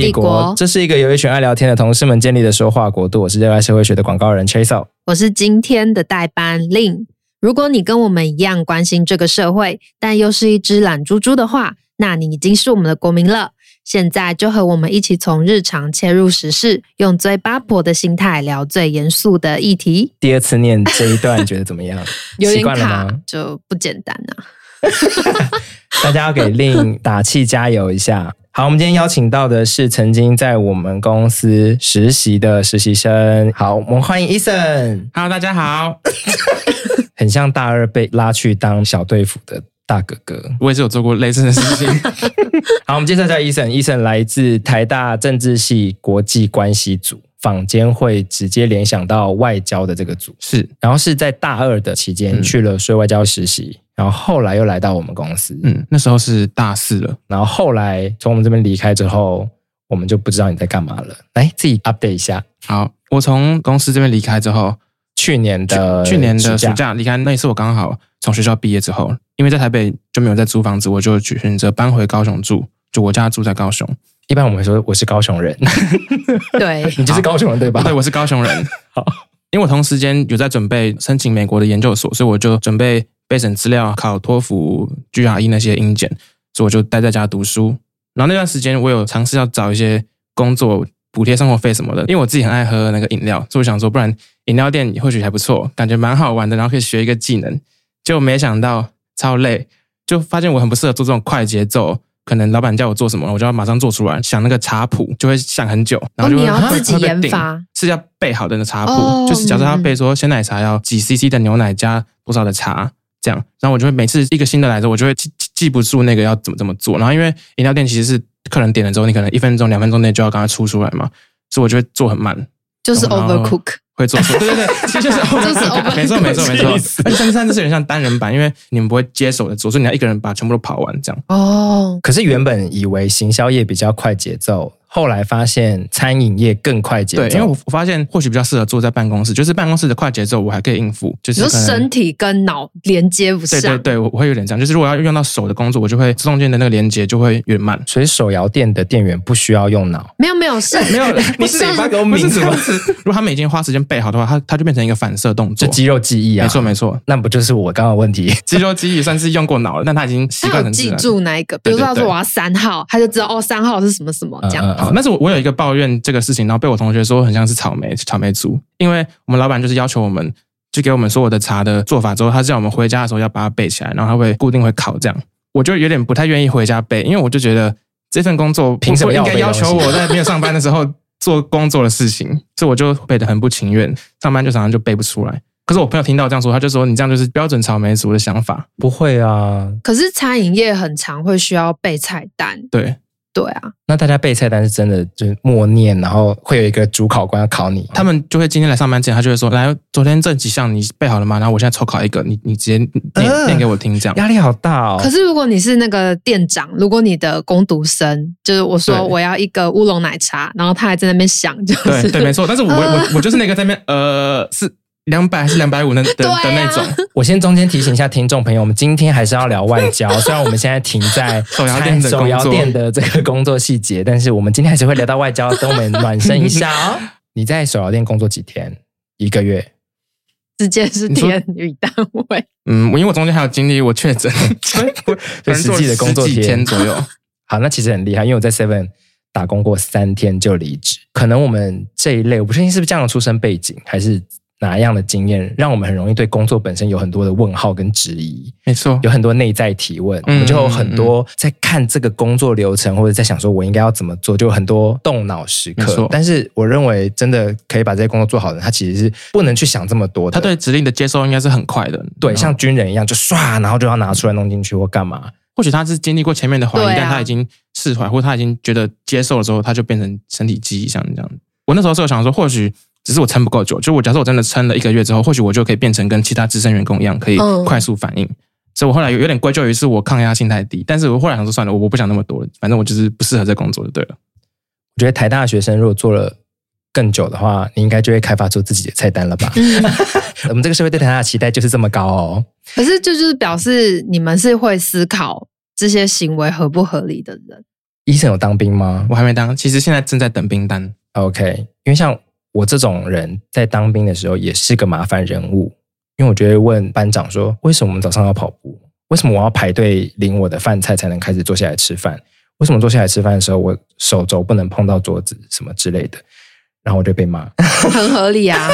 帝国，这是一个由一群爱聊天的同事们建立的说话国度。我是热爱社会学的广告人 Chasel，我是今天的代班 Lin。如果你跟我们一样关心这个社会，但又是一只懒猪猪的话，那你已经是我们的国民了。现在就和我们一起从日常切入时事，用最八婆的心态聊最严肃的议题。第二次念这一段，觉得怎么样？有点卡，习惯了吗？就不简单啊！大家要给 Lin 打气加油一下。好，我们今天邀请到的是曾经在我们公司实习的实习生。好，我们欢迎 Eason。Hello，大家好。很像大二被拉去当小队服的。大哥哥，我也是有做过类似的事情。好，我们介绍一下 Eason，Eason 来自台大政治系国际关系组，坊间会直接联想到外交的这个组。是，然后是在大二的期间去了税外交实习，嗯，然后后来又来到我们公司。嗯，那时候是大四了。然后后来从我们这边离开之后，我们就不知道你在干嘛了。来，自己 update 一下。好，我从公司这边离开之后，去年的去，去年的暑假离开，那一次我刚好从学校毕业之后。因为在台北就没有在租房子，我就选择搬回高雄住。就我家住在高雄。一般我们会说我是高雄人，对，你就是高雄人对吧？对，我是高雄人。好，因为我同时间有在准备申请美国的研究所，所以我就准备备审资料、考托福、GRE 那些英检，所以我就待在家读书。然后那段时间我有尝试要找一些工作补贴生活费什么的，因为我自己很爱喝那个饮料，所以我想说，不然饮料店或许还不错，感觉蛮好玩的，然后可以学一个技能。结果没想到。超累，就发现我很不适合做这种快节奏。可能老板叫我做什么，我就要马上做出来。想那个茶谱就会想很久，然后就、哦、你要自己研发，是要备好的那茶谱、哦。就是假设他备说鲜奶茶要几 CC 的牛奶加多少的茶这样，然后我就会每次一个新的来的我就会记记不住那个要怎么怎么做。然后因为饮料店其实是客人点了之后，你可能一分钟两分钟内就要赶快出出来嘛，所以我就会做很慢，就是 overcook。会做错，对对对，其实就是没错没错没错。而且三三这是有点像单人版，因为你们不会接手的做，所以你要一个人把全部都跑完这样。哦，可是原本以为行销业比较快节奏。后来发现餐饮业更快节奏，对，因为我我发现或许比较适合坐在办公室，就是办公室的快节奏我还可以应付，就是身体跟脑连接不上。对对对，我会有点这样，就是如果要用到手的工作，我就会中间的那个连接就会有点慢。所以手摇店的店员不需要用脑？没有没有，是 没有，你是发给我名字吗？如果他们已经花时间背好的话，他他就变成一个反射动作，就肌肉记忆啊。没错没错，那不就是我刚刚的问题？肌肉记忆算是用过脑了，但他已经习惯成记住哪一个，比如说他说我要三号，他就知道哦，三号是什么什么这样。好，但是我我有一个。抱怨这个事情，然后被我同学说很像是草莓草莓族，因为我们老板就是要求我们，就给我们说我的茶的做法之后，他叫我们回家的时候要把它背起来，然后他会固定会考这样，我就有点不太愿意回家背，因为我就觉得这份工作凭什么应该要求我在没有上班的时候 做工作的事情，所以我就背得很不情愿，上班就常常就背不出来。可是我朋友听到这样说，他就说你这样就是标准草莓族的想法，不会啊。可是餐饮业很常会需要备菜单，对。对啊，那大家背菜单是真的就是默念，然后会有一个主考官要考你，他们就会今天来上班之前，他就会说：“来，昨天这几项你背好了吗？”然后我现在抽考一个，你你直接念、呃、念 给我听，这样压力好大哦。可是如果你是那个店长，如果你的工读生，就是我说我要一个乌龙奶茶，然后他还在那边想，就是对对，没错。但是我我我我就是那个在那边呃是。两百还是两百五的的的那种。我先中间提醒一下听众朋友，我们今天还是要聊外交。虽然我们现在停在手摇店的手摇店的这个工作细节，但是我们今天还是会聊到外交，等我们暖身一下哦。你在手摇店工作几天？一个月？直接是天与单位？嗯，我因为我中间还有经历我确诊，所以实际的工作几天左右。好，那其实很厉害，因为我在 Seven 打工过三天就离职。可能我们这一类，我不确定是不是这样的出身背景，还是。哪样的经验让我们很容易对工作本身有很多的问号跟质疑？没错，有很多内在提问，我们就有很多在看这个工作流程，或者在想说我应该要怎么做，就有很多动脑时刻。但是我认为，真的可以把这些工作做好的人，他其实是不能去想这么多的。他对指令的接收应该是很快的，对，像军人一样，就唰，然后就要拿出来弄进去或干嘛。或许他是经历过前面的怀疑，但他已经释怀，或他已经觉得接受的时候，他就变成身体记忆，像这样。我那时候是有想说，或许。只是我撑不够久，就我假设我真的撑了一个月之后，或许我就可以变成跟其他资深员工一样，可以快速反应。嗯、所以我后来有有点归咎于是我抗压性太低，但是我后来想说算了，我我不想那么多，反正我就是不适合这工作就对了。我觉得台大的学生如果做了更久的话，你应该就会开发出自己的菜单了吧？嗯、我们这个社会对台大的期待就是这么高哦。可是这就是表示你们是会思考这些行为合不合理的人。医生有当兵吗？我还没当，其实现在正在等兵单。OK，因为像我这种人在当兵的时候也是个麻烦人物，因为我就会问班长说：为什么我们早上要跑步？为什么我要排队领我的饭菜才能开始坐下来吃饭？为什么坐下来吃饭的时候我手肘不能碰到桌子什么之类的？然后我就被骂，很合理啊。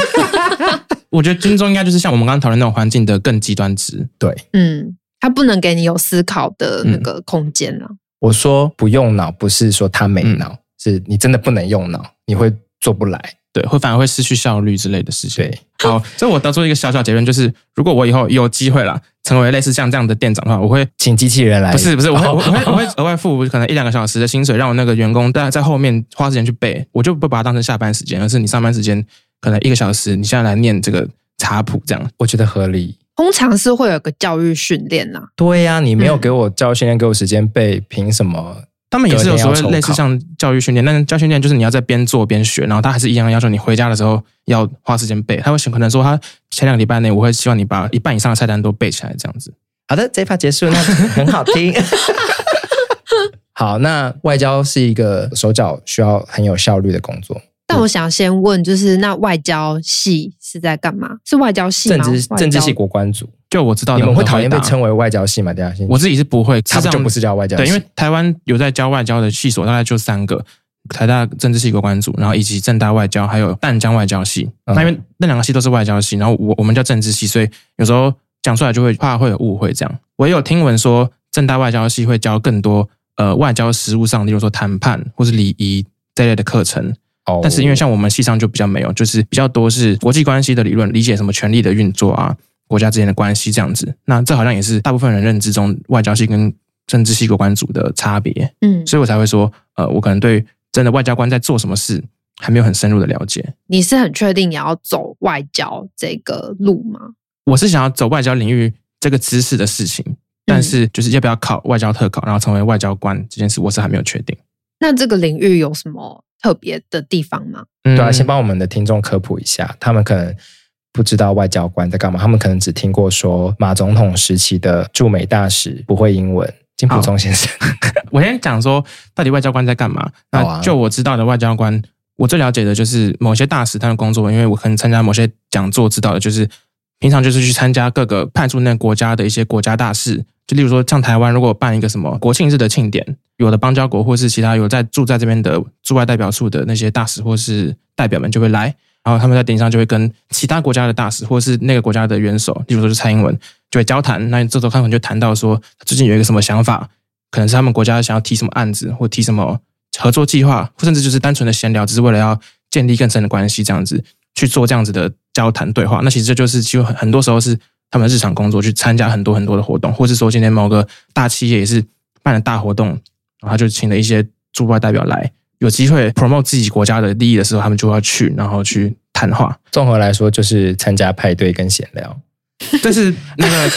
我觉得军中应该就是像我们刚刚讨论那种环境的更极端值。对，嗯，他不能给你有思考的那个空间了。嗯我说不用脑，不是说他没脑，嗯、是你真的不能用脑，你会做不来，对，会反而会失去效率之类的事情。对，好，这我得出一个小小结论，就是如果我以后有机会了，成为类似像这样的店长的话，我会请机器人来，不是不是，我会我会我会额外付可能一两个小时的薪水，让我那个员工在在后面花时间去背，我就不把它当成下班时间，而是你上班时间可能一个小时，你现在来念这个茶谱，这样我觉得合理。通常是会有个教育训练呐，对呀、啊，你没有给我教育训练，给我时间背，凭什么？他们也是有所谓类似像教育训练，但是教育训练就是你要在边做边学，然后他还是一样要求你回家的时候要花时间背。他会可能说他前两个礼拜内，我会希望你把一半以上的菜单都背起来，这样子。好的，这一趴结束，那很好听。好，那外交是一个手脚需要很有效率的工作。但我想先问，就是那外交系是在干嘛？是外交系吗？政治政治系国关组。就我知道，你们会讨厌被称为外交系吗？等下，我自己是不会，他就不是叫外交系。对，因为台湾有在教外交的系所，大概就三个：台大政治系国关组，然后以及政大外交，还有淡江外交系。嗯、那因为那两个系都是外交系，然后我我们叫政治系，所以有时候讲出来就会怕会有误会。这样，我也有听闻说，政大外交系会教更多呃外交实务上，例如说谈判或是礼仪这类的课程。但是因为像我们系上就比较没有，就是比较多是国际关系的理论，理解什么权力的运作啊，国家之间的关系这样子。那这好像也是大部分人认知中外交系跟政治系国关组的差别。嗯，所以我才会说，呃，我可能对真的外交官在做什么事还没有很深入的了解。你是很确定你要走外交这个路吗？我是想要走外交领域这个知识的事情，但是就是要不要考外交特考，然后成为外交官这件事，我是还没有确定。那这个领域有什么？特别的地方吗？对啊，先帮我们的听众科普一下，他们可能不知道外交官在干嘛，他们可能只听过说马总统时期的驻美大使不会英文，金溥聪先生。我先讲说，到底外交官在干嘛？那就我知道的外交官，我最了解的就是某些大使他的工作，因为我可能参加某些讲座，知道的就是平常就是去参加各个派驻那国家的一些国家大事。就例如说，像台湾如果办一个什么国庆日的庆典，有的邦交国或是其他有在住在这边的驻外代表处的那些大使或是代表们就会来，然后他们在顶上就会跟其他国家的大使或者是那个国家的元首，例如说是蔡英文，就会交谈。那这时候他们就谈到说，最近有一个什么想法，可能是他们国家想要提什么案子，或提什么合作计划，或甚至就是单纯的闲聊，只是为了要建立更深的关系，这样子去做这样子的交谈对话。那其实这就是其实很很多时候是。他们日常工作去参加很多很多的活动，或是说今天某个大企业也是办了大活动，然后他就请了一些驻外代表来，有机会 promote 自己国家的利益的时候，他们就要去，然后去谈话。综合来说，就是参加派对跟闲聊。但是那个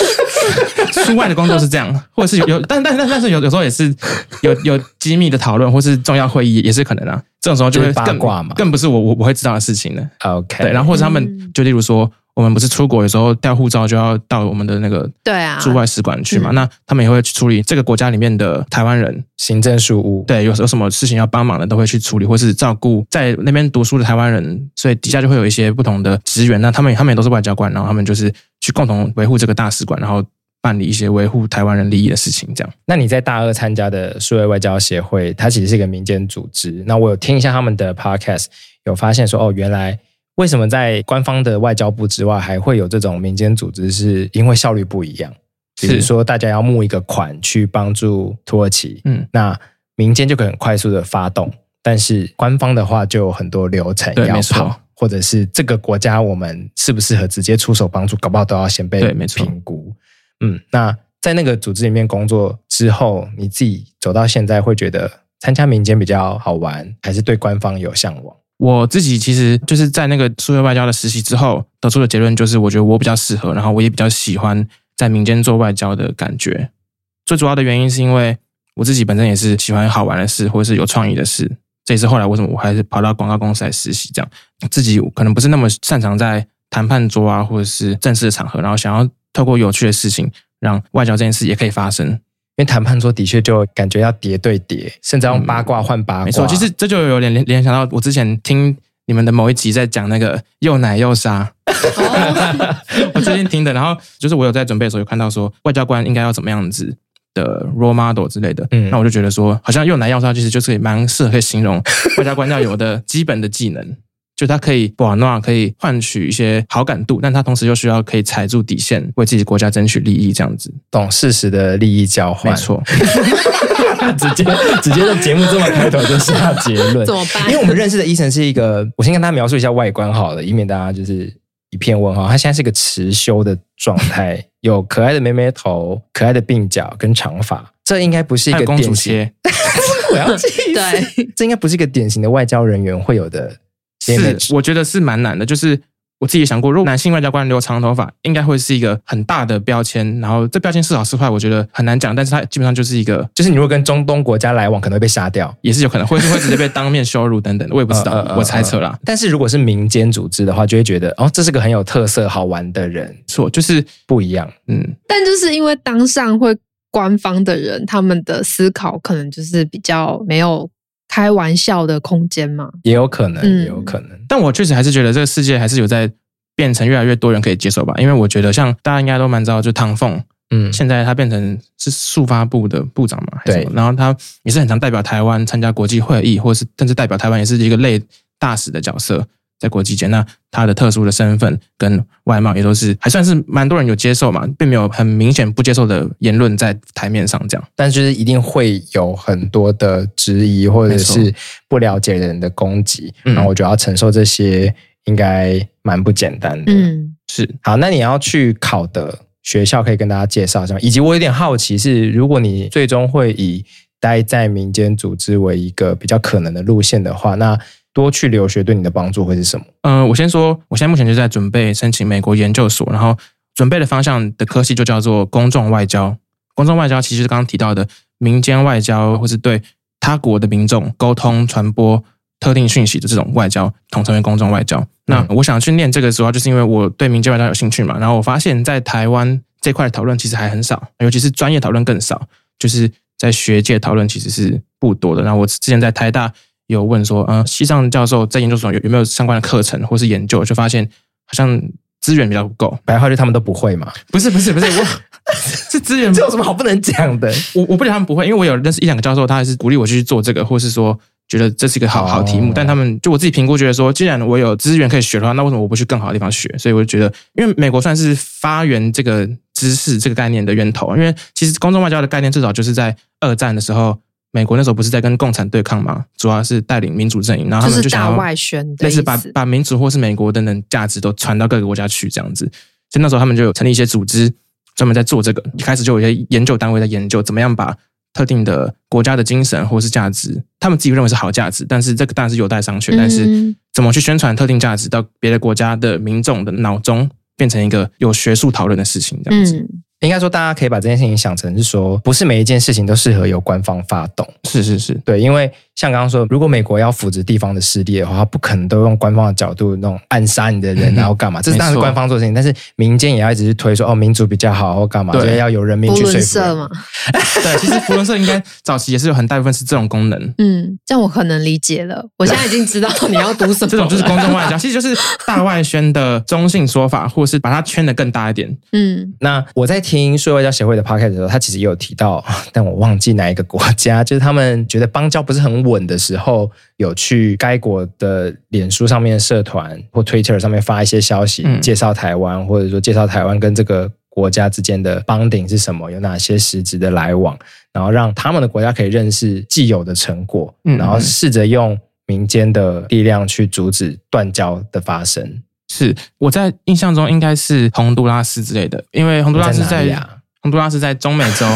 出外的工作是这样，或者是有有，但但但但是有有时候也是有有机密的讨论，或是重要会议也是可能啊。这种时候就会更八卦嘛，更不是我我我会知道的事情了。OK，对，然后或者他们就例如说。我们不是出国，有时候调护照就要到我们的那个对啊驻外使馆去嘛？那他们也会去处理这个国家里面的台湾人行政事务。对，有时候什么事情要帮忙的，都会去处理，或是照顾在那边读书的台湾人。所以底下就会有一些不同的职员。那他们他们也都是外交官，然后他们就是去共同维护这个大使馆，然后办理一些维护台湾人利益的事情。这样。那你在大二参加的数位外交协会，它其实是一个民间组织。那我有听一下他们的 podcast，有发现说哦，原来。为什么在官方的外交部之外，还会有这种民间组织？是因为效率不一样。比如说，大家要募一个款去帮助土耳其，嗯，那民间就可以很快速的发动，但是官方的话就有很多流程要跑，或者是这个国家我们适不适合直接出手帮助，搞不好都要先被评估。嗯，那在那个组织里面工作之后，你自己走到现在，会觉得参加民间比较好玩，还是对官方有向往？我自己其实就是在那个数位外交的实习之后得出的结论，就是我觉得我比较适合，然后我也比较喜欢在民间做外交的感觉。最主要的原因是因为我自己本身也是喜欢好玩的事，或者是有创意的事。这也是后来为什么我还是跑到广告公司来实习，这样自己可能不是那么擅长在谈判桌啊，或者是正式的场合，然后想要透过有趣的事情，让外交这件事也可以发生。为谈判桌的确就感觉要叠对叠，甚至要用八卦换八卦。没错，其实这就有点联联想到我之前听你们的某一集在讲那个又奶又杀。我最近听的，然后就是我有在准备的时候有看到说外交官应该要怎么样子的 role model 之类的，嗯，那我就觉得说好像又奶又杀其实就是蛮适合可以形容外交官要有的基本的技能。就他可以不玩闹，可以换取一些好感度，但他同时又需要可以踩住底线，为自己国家争取利益，这样子，懂事实的利益交换，没错。直接直接在节目这么开头就下结论，怎么办？因为我们认识的 Eason 是一个，我先跟大家描述一下外观好了，以免大家就是一片问号。他现在是一个持修的状态，有可爱的妹妹头、可爱的鬓角跟长发，这应该不是一个公主切。我要对，这应该不是一个典型的外交人员会有的。是，我觉得是蛮难的。就是我自己想过，如果男性外交官留长头发，应该会是一个很大的标签。然后这标签是好是坏，我觉得很难讲。但是它基本上就是一个，就是你如果跟中东国家来往，可能会被杀掉，也是有可能，或是会直接被当面羞辱等等。我也不知道，呃呃呃、我猜测啦。但是如果是民间组织的话，就会觉得哦，这是个很有特色、好玩的人。错，就是不一样。嗯，但就是因为当上会官方的人，他们的思考可能就是比较没有。开玩笑的空间吗？也有可能，也有可能。嗯、但我确实还是觉得这个世界还是有在变成越来越多人可以接受吧。因为我觉得像大家应该都蛮知道，就唐凤，嗯，现在他变成是速发部的部长嘛，对。然后他也是很常代表台湾参加国际会议，或是甚至代表台湾也是一个类大使的角色。在国际间，那他的特殊的身份跟外貌也都是还算是蛮多人有接受嘛，并没有很明显不接受的言论在台面上这样。但就是一定会有很多的质疑或者是不了解人的攻击，然后我觉得要承受这些应该蛮不简单的。嗯，是。好，那你要去考的学校可以跟大家介绍一下，以及我有点好奇是，如果你最终会以待在民间组织为一个比较可能的路线的话，那。多去留学对你的帮助会是什么？嗯、呃，我先说，我现在目前就在准备申请美国研究所，然后准备的方向的科系就叫做公众外交。公众外交其实是刚刚提到的民间外交，或是对他国的民众沟通、传播特定讯息的这种外交，统称为公众外交。那我想去念这个时候，就是因为我对民间外交有兴趣嘛。然后我发现，在台湾这块讨论其实还很少，尤其是专业讨论更少，就是在学界讨论其实是不多的。然后我之前在台大。有问说，嗯，西藏教授在研究所有有没有相关的课程或是研究，就发现好像资源比较不够。白话就他们都不会嘛？不是不是不是，我 是资源，这有什么好不能讲的？我我不讲他们不会，因为我有认识一两个教授，他还是鼓励我去做这个，或是说觉得这是一个好好题目。但他们就我自己评估，觉得说，既然我有资源可以学的话，那为什么我不去更好的地方学？所以我就觉得，因为美国算是发源这个知识这个概念的源头，因为其实公众外交的概念至少就是在二战的时候。美国那时候不是在跟共产对抗吗？主要是带领民主阵营，然后他们就想要类似把把民主或是美国等等价值都传到各个国家去这样子。所以那时候他们就有成立一些组织，专门在做这个。一开始就有一些研究单位在研究怎么样把特定的国家的精神或是价值，他们自己认为是好价值，但是这个当然是有待商榷。但是怎么去宣传特定价值到别的国家的民众的脑中，变成一个有学术讨论的事情，这样子。应该说，大家可以把这件事情想成是说，不是每一件事情都适合由官方发动。是是是，对，因为像刚刚说，如果美国要扶植地方的势力的话，他不可能都用官方的角度那种暗杀你的人，然后干嘛？这是当然是官方做的事情，但是民间也要一直去推说，哦，民主比较好，或干嘛？所以要有人民去说服嘛。对，其实福伦社应该早期也是有很大部分是这种功能。嗯，这样我可能理解了。我现在已经知道 你要读什么。这种就是公众外交，其实就是大外宣的中性说法，或是把它圈的更大一点。嗯，那我在听说外交协会。的 podcast 的时候，他其实也有提到，但我忘记哪一个国家，就是他们觉得邦交不是很稳的时候，有去该国的脸书上面社团或 Twitter 上面发一些消息，介绍台湾，或者说介绍台湾跟这个国家之间的 bonding 是什么，有哪些实质的来往，然后让他们的国家可以认识既有的成果，然后试着用民间的力量去阻止断交的发生。是我在印象中应该是洪都拉斯之类的，因为洪都拉斯在。洪都拉斯在中美洲，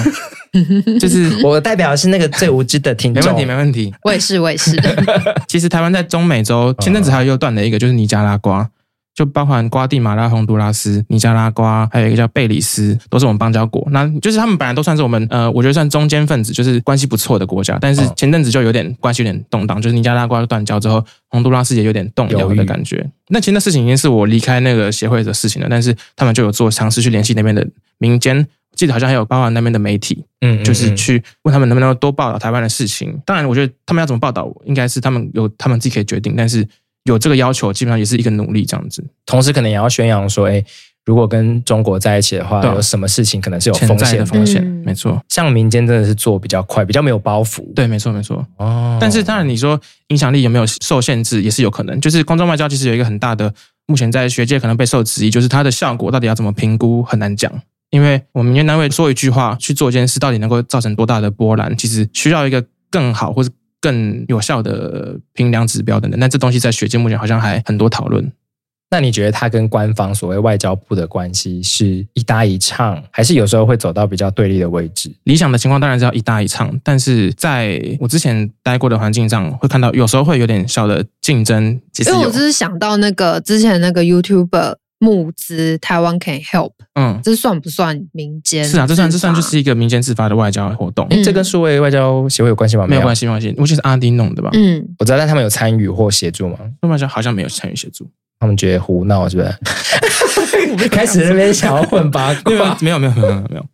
就是我代表的是那个最无知的听众。没问题，没问题。我也是，我也是。其实台湾在中美洲前阵子还有又断了一个，就是尼加拉瓜。就包含瓜地马拉、洪都拉斯、尼加拉瓜，还有一个叫贝里斯，都是我们邦交国。那就是他们本来都算是我们呃，我觉得算中间分子，就是关系不错的国家。但是前阵子就有点关系有点动荡，就是尼加拉瓜断交之后，洪都拉斯也有点动摇的感觉。那其实那事情已经是我离开那个协会的事情了，但是他们就有做尝试去联系那边的民间，记得好像还有包含那边的媒体，嗯，就是去问他们能不能多报道台湾的事情。当然，我觉得他们要怎么报道，应该是他们有他们自己可以决定，但是。有这个要求，基本上也是一个努力这样子。同时，可能也要宣扬说，哎，如果跟中国在一起的话，有什么事情可能是有风险的风险。没错，像民间真的是做比较快，比较没有包袱。对，没错，没错。哦，但是当然，你说影响力有没有受限制，也是有可能。就是公众外交其实有一个很大的，目前在学界可能备受质疑，就是它的效果到底要怎么评估，很难讲。因为我们民间单位说一句话去做一件事，到底能够造成多大的波澜，其实需要一个更好或者。更有效的评量指标等等，那这东西在学界目前好像还很多讨论。那你觉得他跟官方所谓外交部的关系是一搭一唱，还是有时候会走到比较对立的位置？理想的情况当然是要一搭一唱，但是在我之前待过的环境上，会看到有时候会有点小的竞争。其实因为我就是想到那个之前那个 YouTuber。募资台湾 can help，嗯，这算不算民间？是啊，这算这算就是一个民间自发的外交活动。嗯、这跟数位外交协会有关系吗？没有关系，没关系。我记得是阿丁弄的吧？嗯，我知道，但他们有参与或协助吗？数位外交好像没有参与协助，他们觉得胡闹是不是？开始那边想要混八卦，没有没有没有没有没有。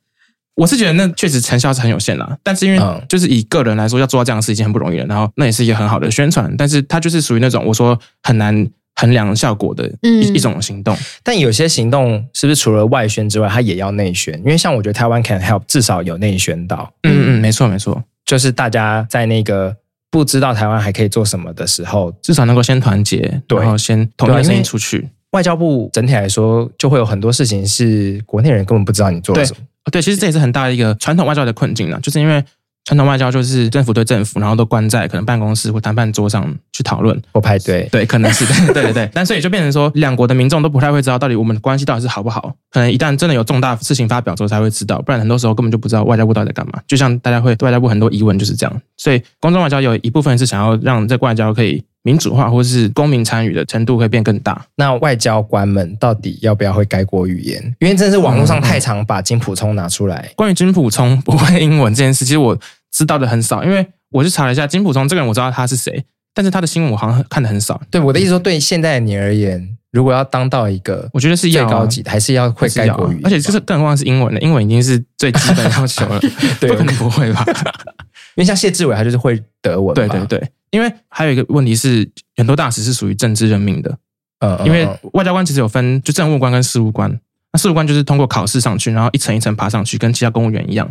我是觉得那确实成效是很有限啦，但是因为就是以个人来说，要做到这样的事已经很不容易了，然后那也是一个很好的宣传，但是它就是属于那种我说很难。衡量效果的一一种行动，但有些行动是不是除了外宣之外，它也要内宣？因为像我觉得台湾 can help 至少有内宣到，嗯嗯，没错没错，就是大家在那个不知道台湾还可以做什么的时候，至少能够先团结，对，然后先统一声音出去。外交部整体来说，就会有很多事情是国内人根本不知道你做了什么。对，其实这也是很大的一个传统外交的困境了，就是因为。传统外交就是政府对政府，然后都关在可能办公室或谈判桌上去讨论或排队，对，可能是的 对对对。但所以就变成说，两国的民众都不太会知道到底我们的关系到底是好不好。可能一旦真的有重大事情发表之后才会知道，不然很多时候根本就不知道外交部到底在干嘛。就像大家会对外交部很多疑问就是这样。所以公众外交有一部分是想要让这个外交可以民主化，或是公民参与的程度会变更大。那外交官们到底要不要会该国语言？因为真的是网络上太常把金普聪拿出来。关于金普聪不会英文这件事，其实我。知道的很少，因为我去查了一下金普聪这个人，我知道他是谁，但是他的新闻我好像看的很少。对我的意思说，对现在的你而言，如果要当到一个，我觉得是最高级的，还是要会该国语，而且就是更何况是英文的，英文已经是最基本要求了，对不可能不会吧？因为像谢志伟，他就是会德文。对对对，因为还有一个问题是，很多大使是属于政治任命的，呃，因为外交官其实有分，就政务官跟事务官，那事务官就是通过考试上去，然后一层一层爬上去，跟其他公务员一样，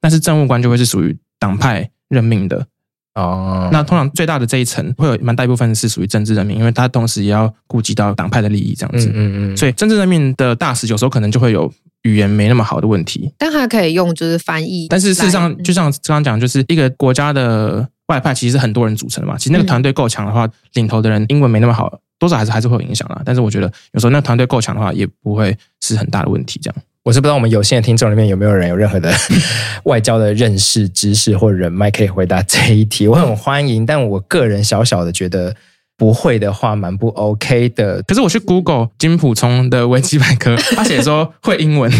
但是政务官就会是属于党派。任命的哦，那通常最大的这一层会有蛮大一部分是属于政治任命，因为他同时也要顾及到党派的利益，这样子。嗯嗯，嗯。所以政治任命的大使有时候可能就会有语言没那么好的问题，但他可以用就是翻译。但是事实上，就像刚刚讲，就是一个国家的外派其实是很多人组成的嘛。其实那个团队够强的话，领头的人英文没那么好，多少还是还是会有影响啦。但是我觉得有时候那个团队够强的话，也不会是很大的问题，这样。我是不知道我们有限的听众里面有没有人有任何的 外交的认识、知识或人脉可以回答这一题。我很欢迎，但我个人小小的觉得不会的话，蛮不 OK 的。可是我去 Google 金普聪的维基百科，他写说会英文。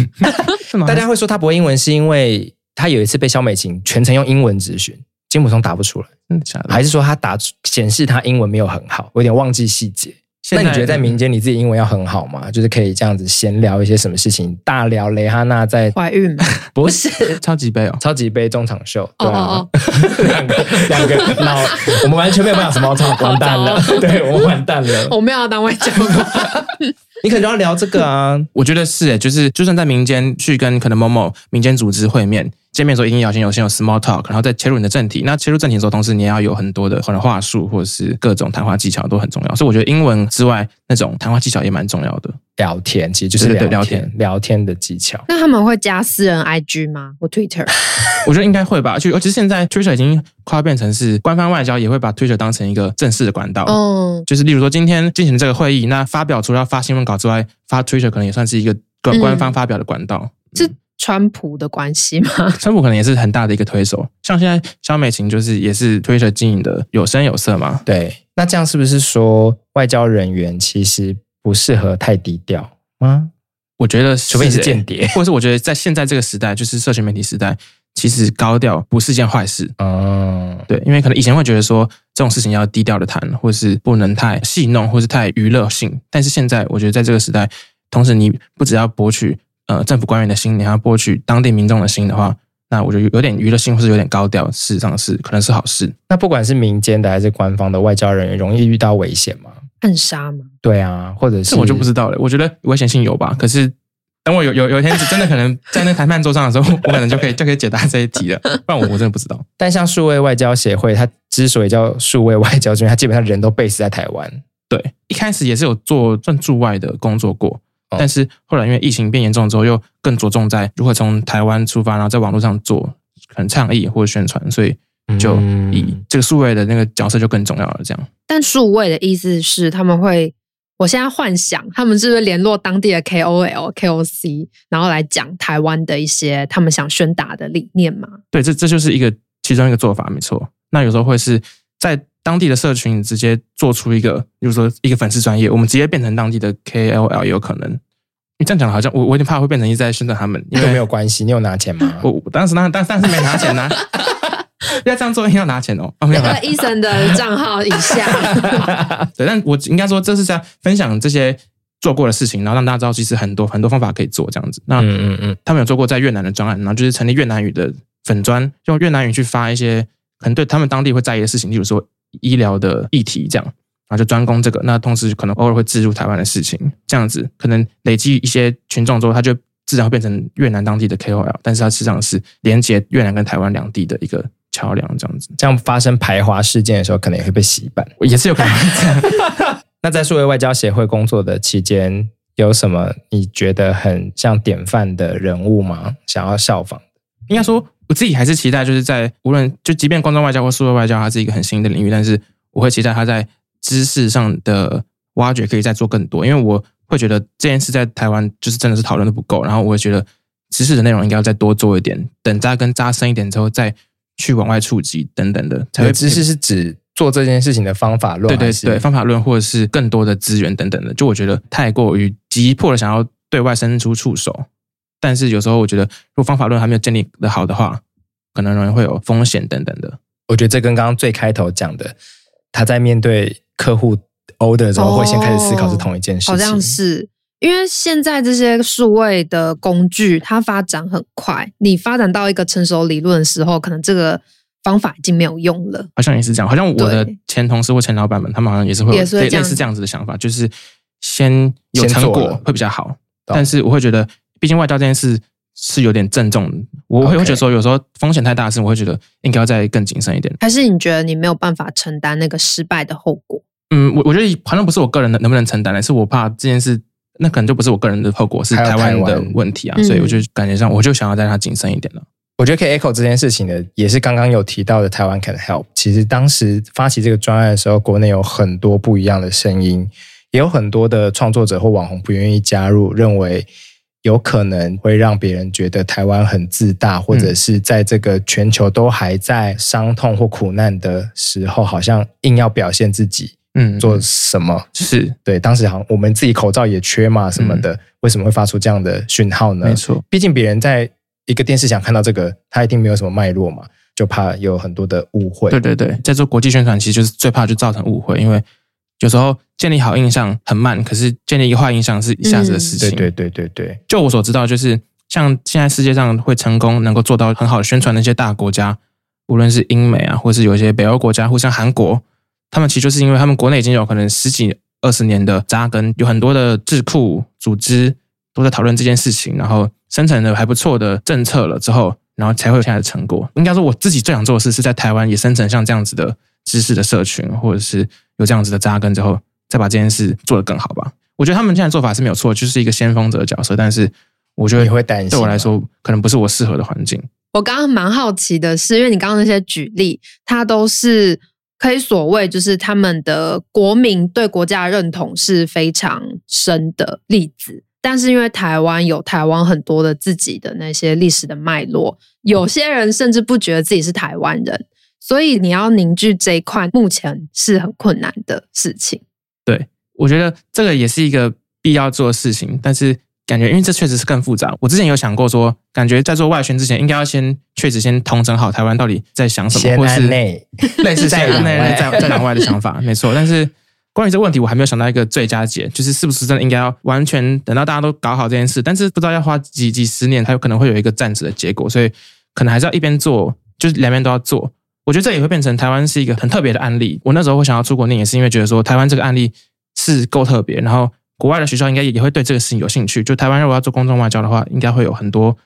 大家会说他不会英文，是因为他有一次被肖美琴全程用英文咨询，金普聪答不出来，真的假的？还是说他答显示他英文没有很好？我有点忘记细节。那你觉得在民间你自己英文要很好吗？就是可以这样子闲聊一些什么事情，大聊蕾哈娜在怀孕吗？不是 超级杯哦，超级杯中场秀，对啊，两个两个，然后我们完全没有办法什么超完蛋了，对我们完蛋了，我们要当外交官。你可能要聊这个啊，我觉得是诶，就是就算在民间去跟可能某某民间组织会面。见面的时候一定要先有先有 small talk，然后再切入你的正题。那切入正题的时候，同时你也要有很多的可能话术或者是各种谈话技巧都很重要。所以我觉得英文之外，那种谈话技巧也蛮重要的。聊天其实就是聊天，聊天，聊天的技巧。那他们会加私人 IG 吗？或 Twitter？我觉得应该会吧。就尤其是现在 Twitter 已经快要变成是官方外交，也会把 Twitter 当成一个正式的管道。嗯，就是例如说今天进行这个会议，那发表除了要发新闻稿之外，发 Twitter 可能也算是一个官官方发表的管道。这、嗯。川普的关系吗？川普可能也是很大的一个推手，像现在肖美琴就是也是 Twitter 经营的有声有色嘛。对，那这样是不是说外交人员其实不适合太低调吗？我觉得，除非你是间谍，或者是我觉得在现在这个时代，就是社群媒体时代，其实高调不是件坏事。嗯，对，因为可能以前会觉得说这种事情要低调的谈，或是不能太戏弄，或是太娱乐性。但是现在，我觉得在这个时代，同时你不只要博取呃政府官员的心，你还要博取当地民众的心的话，那我觉得有点娱乐性，或是有点高调，事实上是可能是好事。那不管是民间的还是官方的外交人员，容易遇到危险吗？暗杀吗？对啊，或者是我就不知道了。我觉得危险性有吧，可是等我有有有一天真的可能 在那谈判桌上的时候，我可能就可以就可以解答这一题了。不然我我真的不知道。但像数位外交协会，它之所以叫数位外交，因为它基本上人都 base 在台湾。对，一开始也是有做算驻外的工作过，哦、但是后来因为疫情变严重之后，又更着重在如何从台湾出发，然后在网络上做可能倡议或者宣传，所以。就以这个数位的那个角色就更重要了，这样。但数位的意思是他们会，我现在幻想他们是不是联络当地的 KOL、KOC，然后来讲台湾的一些他们想宣达的理念嘛？对，这这就是一个其中一个做法，没错。那有时候会是在当地的社群直接做出一个，比如说一个粉丝专业，我们直接变成当地的 KOL 也有可能。你这样讲好像我我有点怕会变成一直在宣传他们，因为没有关系，你有拿钱吗？我当时当当当时没拿钱呢、啊。要这样做，一定要拿钱哦。哦，没有，医生的账号以下。对，但我应该说，这是在分享这些做过的事情，然后让大家知道，其实很多很多方法可以做这样子。那嗯嗯嗯，他们有做过在越南的专案，然后就是成立越南语的粉专，用越南语去发一些可能对他们当地会在意的事情，例如说医疗的议题这样，然后就专攻这个。那同时可能偶尔会置入台湾的事情，这样子可能累积一些群众之后，他就自然会变成越南当地的 KOL，但是它实际上是连接越南跟台湾两地的一个。桥梁这样子，这样发生排华事件的时候，可能也会被洗版，也是有可能这样。那在数位外交协会工作的期间，有什么你觉得很像典范的人物吗？想要效仿？应该说，我自己还是期待，就是在无论就即便光宗外交或数位外交，它是一个很新的领域，但是我会期待它在知识上的挖掘可以再做更多，因为我会觉得这件事在台湾就是真的是讨论的不够，然后我会觉得知识的内容应该要再多做一点，等扎根扎深一点之后再。去往外触及等等的，才会知识是指做这件事情的方法论，对对对，方法论或者是更多的资源等等的。就我觉得太过于急迫的想要对外伸出触手，但是有时候我觉得，如果方法论还没有建立的好的话，可能容易会有风险等等的。我觉得这跟刚刚最开头讲的，他在面对客户 order 的时候会先开始思考是同一件事情，好像是。因为现在这些数位的工具，它发展很快。你发展到一个成熟理论的时候，可能这个方法已经没有用了。好像也是这样。好像我的前同事或前老板们，他们好像也是会有类类似这样子的想法，就是先有成果会比较好。但是我会觉得，毕竟外交这件事是有点郑重的，我会会觉得说，有时候风险太大的事，我会觉得应该要再更谨慎一点。还是你觉得你没有办法承担那个失败的后果？嗯，我我觉得好像不是我个人的能不能承担，而是我怕这件事。那可能就不是我个人的后果，是台湾的问题啊，所以我就感觉上，我就想要带他谨慎一点了。我觉得可以 echo 这件事情的，也是刚刚有提到的台湾 can help。其实当时发起这个专案的时候，国内有很多不一样的声音，也有很多的创作者或网红不愿意加入，认为有可能会让别人觉得台湾很自大，或者是在这个全球都还在伤痛或苦难的时候，好像硬要表现自己。嗯，做什么？是对，当时好像我们自己口罩也缺嘛，什么的，嗯、为什么会发出这样的讯号呢？没错，毕竟别人在一个电视想看到这个，他一定没有什么脉络嘛，就怕有很多的误会。对对对，在做国际宣传，其实就是最怕就造成误会，因为有时候建立好印象很慢，可是建立一个坏印象是一下子的事情。嗯、对对对对对，就我所知道，就是像现在世界上会成功能够做到很好的宣传的那些大国家，无论是英美啊，或是有一些北欧国家，或像韩国。他们其实就是因为他们国内已经有可能十几二十年的扎根，有很多的智库组织都在讨论这件事情，然后生成了还不错的政策了之后，然后才会有现在的成果。应该说，我自己最想做的事是在台湾也生成像这样子的知识的社群，或者是有这样子的扎根之后，再把这件事做得更好吧。我觉得他们现在做法是没有错，就是一个先锋者的角色，但是我觉得你会担心，对我来说可能不是我适合的环境。我刚刚蛮好奇的是，因为你刚刚那些举例，它都是。可以所谓就是他们的国民对国家认同是非常深的例子，但是因为台湾有台湾很多的自己的那些历史的脉络，有些人甚至不觉得自己是台湾人，所以你要凝聚这一块，目前是很困难的事情。对，我觉得这个也是一个必要做的事情，但是感觉因为这确实是更复杂。我之前有想过说，感觉在做外宣之前，应该要先确实先统整好台湾到底在想什么，或是类似在内内在在南外的想法，没错。但是关于这个问题，我还没有想到一个最佳解，就是是不是真的应该要完全等到大家都搞好这件事，但是不知道要花几几十年，才有可能会有一个暂时的结果，所以可能还是要一边做，就是两边都要做。我觉得这也会变成台湾是一个很特别的案例。我那时候会想要出国念，也是因为觉得说台湾这个案例是够特别，然后国外的学校应该也会对这个事情有兴趣。就台湾如果要做公众外交的话，应该会有很多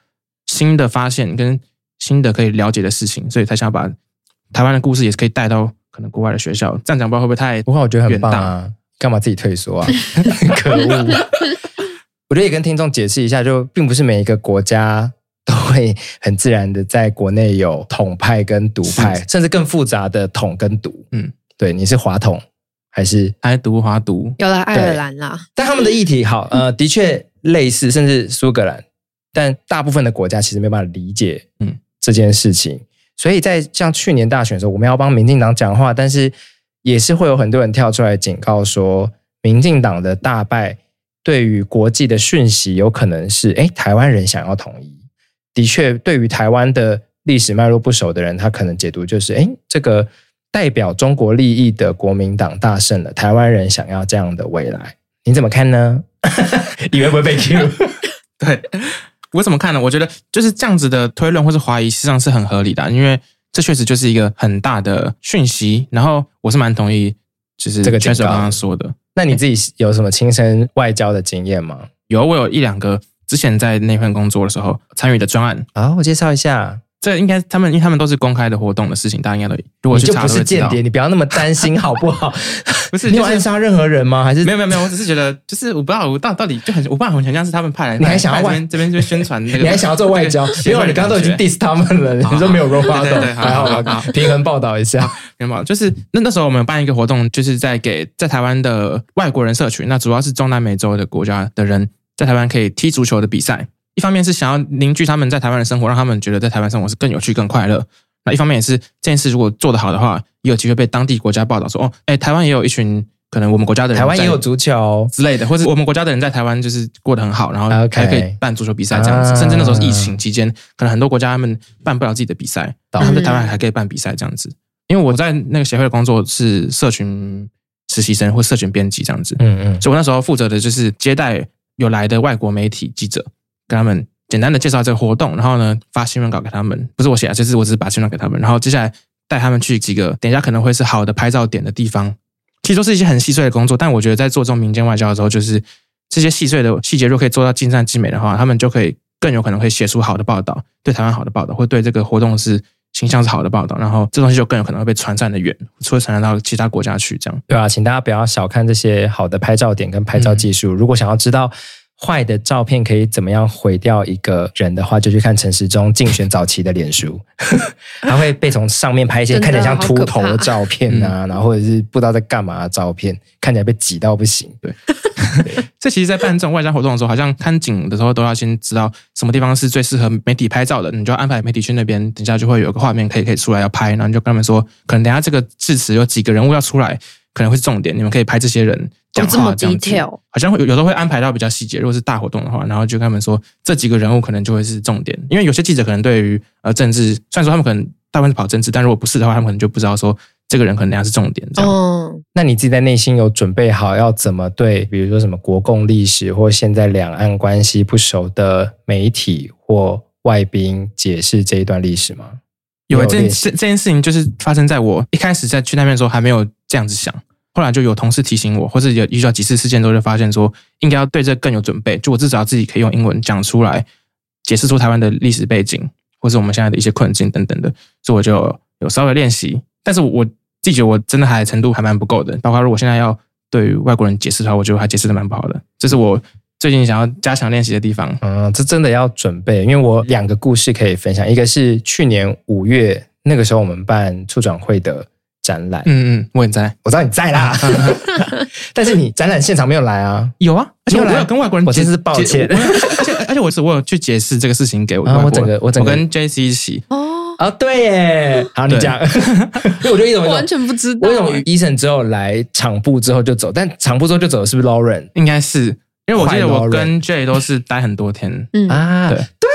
新的发现跟新的可以了解的事情，所以才想把台湾的故事也是可以带到可能国外的学校。这样讲不知道会不会太？不过我觉得很棒啊，干嘛自己退缩啊？可恶！我觉得也跟听众解释一下，就并不是每一个国家。都会很自然的在国内有统派跟独派，甚至更复杂的统跟独。嗯，对，你是华统还是爱独华独？有了爱尔兰啦，但他们的议题好，呃，的确类似，甚至苏格兰，但大部分的国家其实没办法理解嗯这件事情。所以在像去年大选的时候，我们要帮民进党讲话，但是也是会有很多人跳出来警告说，民进党的大败对于国际的讯息有可能是，哎，台湾人想要统一。的确，对于台湾的历史脉络不熟的人，他可能解读就是：哎，这个代表中国利益的国民党大胜了，台湾人想要这样的未来，你怎么看呢？以为不会被 Q？对，我怎么看呢？我觉得就是这样子的推论或是怀疑，实际上是很合理的，因为这确实就是一个很大的讯息。然后我是蛮同意，就是这个选手刚刚说的。那你自己有什么亲身外交的经验吗？有，我有一两个。之前在那份工作的时候参与的专案啊，我介绍一下，这应该他们因为他们都是公开的活动的事情，大家应该都如果去查不是间谍，你不要那么担心好不好？不是，你有暗杀任何人吗？还是没有没有没有，我只是觉得就是我不知道我到到底就很我不知道很像是他们派来，你还想要外这边 这边宣传那个，你还想要做外交？因为你刚刚都已经 diss 他们了，你说没有 role model，还好好平衡报道一下，有没有？就是那那时候我们办一个活动，就是在给在台湾的外国人社群，那主要是中南美洲的国家的人，在台湾可以踢足球的比赛。一方面是想要凝聚他们在台湾的生活，让他们觉得在台湾生活是更有趣、更快乐。那一方面也是这件事如果做得好的话，也有机会被当地国家报道说：“哦，哎，台湾也有一群可能我们国家的人，台湾也有足球之类的，或者我们国家的人在台湾就是过得很好，然后还可以办足球比赛这样子。甚至那时候是疫情期间，可能很多国家他们办不了自己的比赛，他们在台湾还可以办比赛这样子。因为我在那个协会的工作是社群实习生或社群编辑这样子，嗯嗯，所以我那时候负责的就是接待有来的外国媒体记者，跟他们。简单的介绍这个活动，然后呢，发新闻稿给他们，不是我写的，就是我只是把新闻给他们，然后接下来带他们去几个等一下可能会是好的拍照点的地方。其实都是一些很细碎的工作，但我觉得在做这种民间外交的时候，就是这些细碎的细节，如果可以做到尽善尽美的话，他们就可以更有可能会写出好的报道，对台湾好的报道，会对这个活动是形象是好的报道，然后这东西就更有可能会被传散的远，除了传染到其他国家去，这样。对啊，请大家不要小看这些好的拍照点跟拍照技术，如果想要知道。坏的照片可以怎么样毁掉一个人的话，就去看陈时中竞选早期的脸书，他会被从上面拍一些 看起来像秃头的照片啊，然后或者是不知道在干嘛的照片，看起来被挤到不行。对，这其实，在办这种外交活动的时候，好像看景的时候都要先知道什么地方是最适合媒体拍照的，你就要安排媒体去那边，等下就会有个画面可以可以出来要拍，然后你就跟他们说，可能等下这个致辞有几个人物要出来。可能会是重点，你们可以拍这些人讲话这样子，好像会有有时候会安排到比较细节。如果是大活动的话，然后就跟他们说这几个人物可能就会是重点，因为有些记者可能对于呃政治，虽然说他们可能大部分是跑政治，但如果不是的话，他们可能就不知道说这个人可能那样是重点。这样，嗯，那你自己在内心有准备好要怎么对，比如说什么国共历史或现在两岸关系不熟的媒体或外宾解释这一段历史吗？有，有这这这件事情就是发生在我一开始在去那边的时候还没有。这样子想，后来就有同事提醒我，或者有遇到几次事件之后，就发现说应该要对这更有准备。就我至少自己可以用英文讲出来，解释出台湾的历史背景，或是我们现在的一些困境等等的。所以我就有稍微练习，但是我自己觉得我真的还程度还蛮不够的。包括如果现在要对外国人解释的话，我觉得还解释的蛮不好的。这是我最近想要加强练习的地方。嗯，这真的要准备，因为我两个故事可以分享，一个是去年五月那个时候我们办促转会的。展览，嗯嗯，我也在，我知道你在啦，但是你展览现场没有来啊？有啊，而且我有跟外国人，我真是抱歉，而且而且我是我有去解释这个事情给我，我整个我整个。我跟 JC 一起，哦，哦，对耶，好，你讲，因为我就一种完全不知道。我以为 Eason 之后来场部之后就走，但场部之后就走的是不是 Lauren？应该是，因为我记得我跟 Jay 都是待很多天。嗯。啊，对对，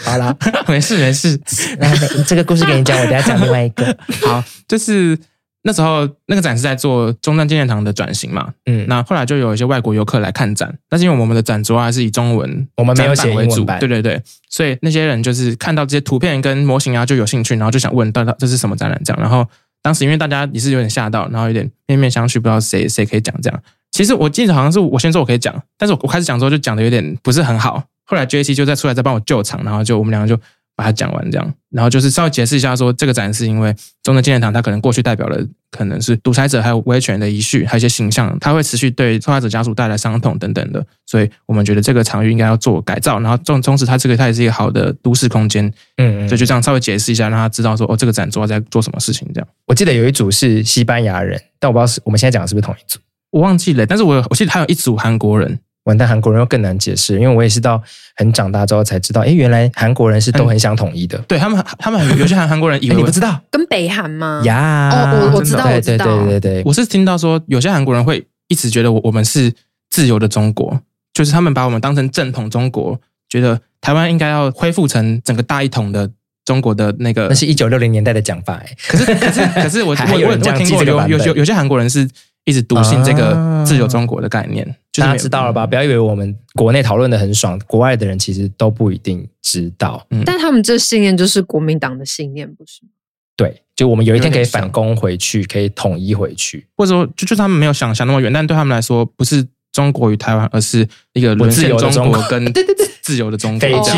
好啦，没事没事，来 这个故事给你讲，我等下讲另外一个。好，就是。那时候那个展是在做中正纪念堂的转型嘛，嗯，那后来就有一些外国游客来看展，但是因为我们的展主要还是以中文，我们没有写英文版，对对对，所以那些人就是看到这些图片跟模型啊就有兴趣，然后就想问到底这是什么展览这样，然后当时因为大家也是有点吓到，然后有点面面相觑，不知道谁谁可以讲这样。其实我记得好像是我先说我可以讲，但是我开始讲之后就讲的有点不是很好，后来 JC 就再出来再帮我救场，然后就我们两个就。把它讲完，这样，然后就是稍微解释一下，说这个展是因为中正纪念堂，它可能过去代表了可能是独裁者还有威权的遗绪，还有一些形象，它会持续对受害者家属带来伤痛等等的，所以我们觉得这个场域应该要做改造，然后重同时它这个它也是一个好的都市空间，嗯，嗯，所以就这样稍微解释一下，让他知道说哦，这个展主要在做什么事情，这样。我记得有一组是西班牙人，但我不知道是我们现在讲的是不是同一组，我忘记了，但是我我记得还有一组韩国人。完蛋，韩国人又更难解释，因为我也是到很长大之后才知道，哎，原来韩国人是都很想统一的。对他们，他们有些韩韩国人 以为你不知道，跟北韩吗？呀，哦，我我知道，我知道，对对对对，我是听到说有些韩国人会一直觉得我我们是自由的中国，就是他们把我们当成正统中国，觉得台湾应该要恢复成整个大一统的中国的那个。那是一九六零年代的讲法，哎，可是可是可是我 我我听过有有有有些韩国人是。一直笃信这个自由中国的概念，啊就是、大家知道了吧？不要以为我们国内讨论的很爽，国外的人其实都不一定知道。嗯、但他们这信念就是国民党的信念，不是吗？对，就我们有一天可以反攻回去，可以统一回去，或者说，就就他们没有想象那么远，但对他们来说，不是中国与台湾，而是一个沦陷中国跟 对对对自由的中国，北区，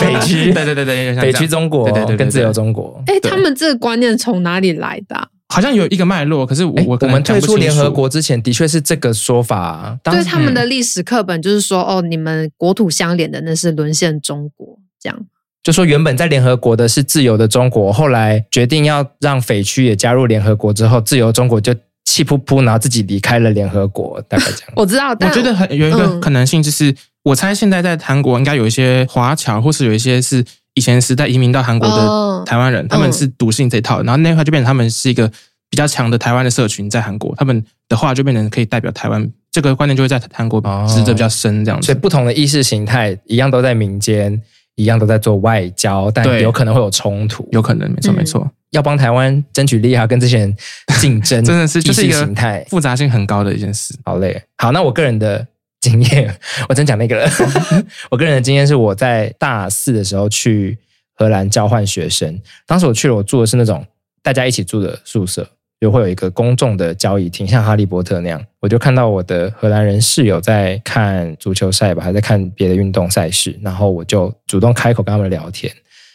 北区，对对对对，北区中国，对对对，跟自由中国。哎，他们这个观念从哪里来的、啊？好像有一个脉络，可是我我我们退出联合国之前，的确是这个说法、啊。对他们的历史课本就是说，哦，你们国土相连的那是沦陷中国，这样。就说原本在联合国的是自由的中国，后来决定要让匪区也加入联合国之后，自由中国就气噗噗，然后自己离开了联合国，大概这样。我知道，我觉得很有一个可能性，就是、嗯、我猜现在在韩国应该有一些华侨，或是有一些是。以前时代移民到韩国的台湾人，哦、他们是笃信这套，嗯、然后那块就变成他们是一个比较强的台湾的社群在韩国，他们的话就变成可以代表台湾，这个观念就会在韩国植得比较深，这样子、哦。所以不同的意识形态一样都在民间，一样都在做外交，但有可能会有冲突，有可能没错没错。要帮台湾争取利益，要跟这些人竞争，真的是就是一个形态复杂性很高的一件事。好嘞，好，那我个人的。经验，我真讲那个了。我个人的经验是，我在大四的时候去荷兰交换学生。当时我去了，我住的是那种大家一起住的宿舍，就会有一个公众的交易厅，像哈利波特那样。我就看到我的荷兰人室友在看足球赛吧，还在看别的运动赛事。然后我就主动开口跟他们聊天，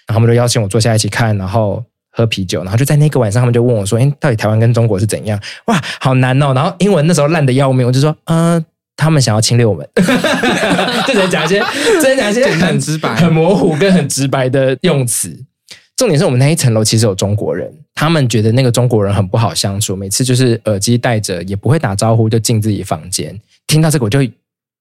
然后他们就邀请我坐下一起看，然后喝啤酒。然后就在那个晚上，他们就问我说：“诶，到底台湾跟中国是怎样？”哇，好难哦。然后英文那时候烂得要命，我就说：“嗯、呃。”他们想要侵略我们，就能讲一些，真的讲一些很直白、很模糊跟很直白的用词。重点是我们那一层楼其实有中国人，他们觉得那个中国人很不好相处，每次就是耳机戴着，也不会打招呼，就进自己房间。听到这个我就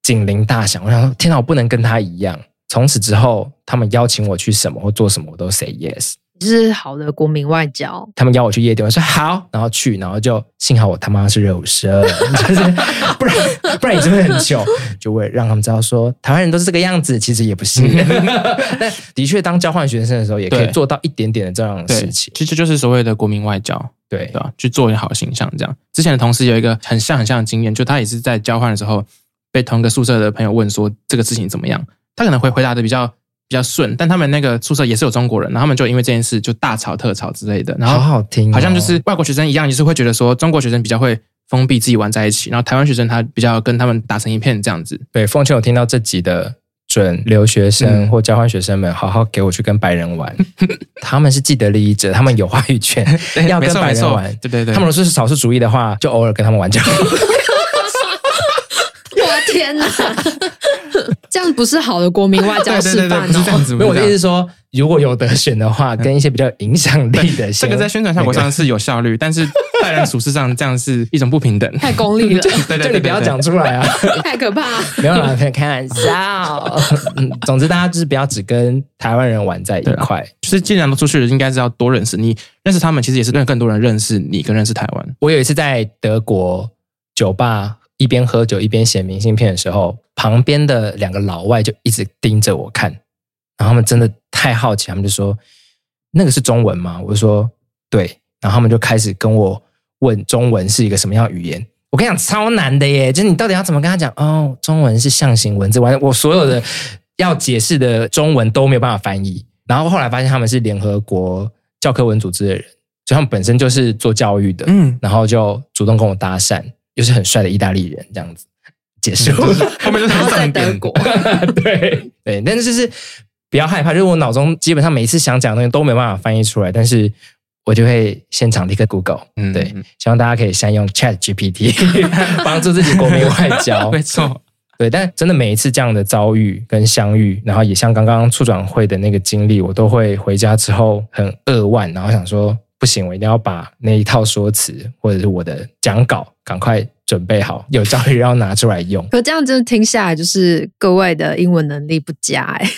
警铃大响，我想说天哪，我不能跟他一样。从此之后，他们邀请我去什么或做什么，我都 say yes。是好的国民外交。他们邀我去夜店，我说好，然后去，然后就幸好我他妈是肉身，就是不然不然你真的很糗，就会让他们知道说台湾人都是这个样子，其实也不是。但的确，当交换学生的时候，也可以做到一点点的这样的事情。其实就是所谓的国民外交，对对吧？去做一个好形象，这样。之前的同事有一个很像很像的经验，就他也是在交换的时候，被同一个宿舍的朋友问说这个事情怎么样，他可能会回答的比较。比较顺，但他们那个宿舍也是有中国人，然后他们就因为这件事就大吵特吵之类的。然后好好听，好像就是外国学生一样，也是会觉得说中国学生比较会封闭自己玩在一起，然后台湾学生他比较跟他们打成一片这样子。对，奉劝我听到这集的准留学生或交换学生们，好好给我去跟白人玩，他们是既得利益者，他们有话语权，要跟白人玩。对对对，他们如果是少数主义的话，就偶尔跟他们玩就好。我的天哪！这样不是好的国民外交示范哦。没有，我的意思是说，如果有得选的话，跟一些比较有影响力的，这个在宣传效果上是有效率，但是待人处事上这样是一种不平等，太功利了。就你不要讲出来啊，太可怕。没有啦，开开玩笑。嗯，总之大家就是不要只跟台湾人玩在一块。就是既然都出去了，应该是要多认识你，认识他们，其实也是让更多人认识你，跟认识台湾。我有一次在德国酒吧一边喝酒一边写明信片的时候，旁边的两个老外就一直盯着我看，然后他们真的太好奇，他们就说：“那个是中文吗？”我就说：“对。”然后他们就开始跟我问中文是一个什么样的语言。我跟你讲，超难的耶！就是你到底要怎么跟他讲？哦，中文是象形文字，完我所有的要解释的中文都没有办法翻译。然后后来发现他们是联合国教科文组织的人，所以他们本身就是做教育的，嗯，然后就主动跟我搭讪，又是很帅的意大利人，这样子结束。后面就是在德国，对对，但是就是不要害怕，就是我脑中基本上每一次想讲的东西都没办法翻译出来，但是。我就会现场立刻 Google，嗯，对，希望大家可以善用 Chat GPT 帮助自己国民外交。没错，对，但真的每一次这样的遭遇跟相遇，然后也像刚刚促转会的那个经历，我都会回家之后很扼腕，然后想说不行，我一定要把那一套说辞或者是我的讲稿赶快准备好，有朝一日要拿出来用。可这样真的听下来，就是各位的英文能力不佳哎，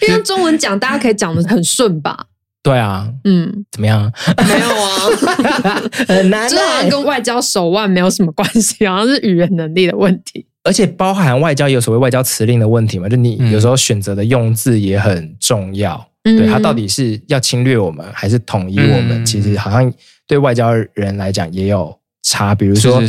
因为中文讲大家可以讲的很顺吧？对啊，嗯，怎么样？没有啊，很难，这 好像跟外交手腕没有什么关系，好像是语言能力的问题。而且包含外交也有所谓外交辞令的问题嘛，就你有时候选择的用字也很重要。嗯、对，它到底是要侵略我们还是统一我们？嗯、其实好像对外交人来讲也有差。比如说，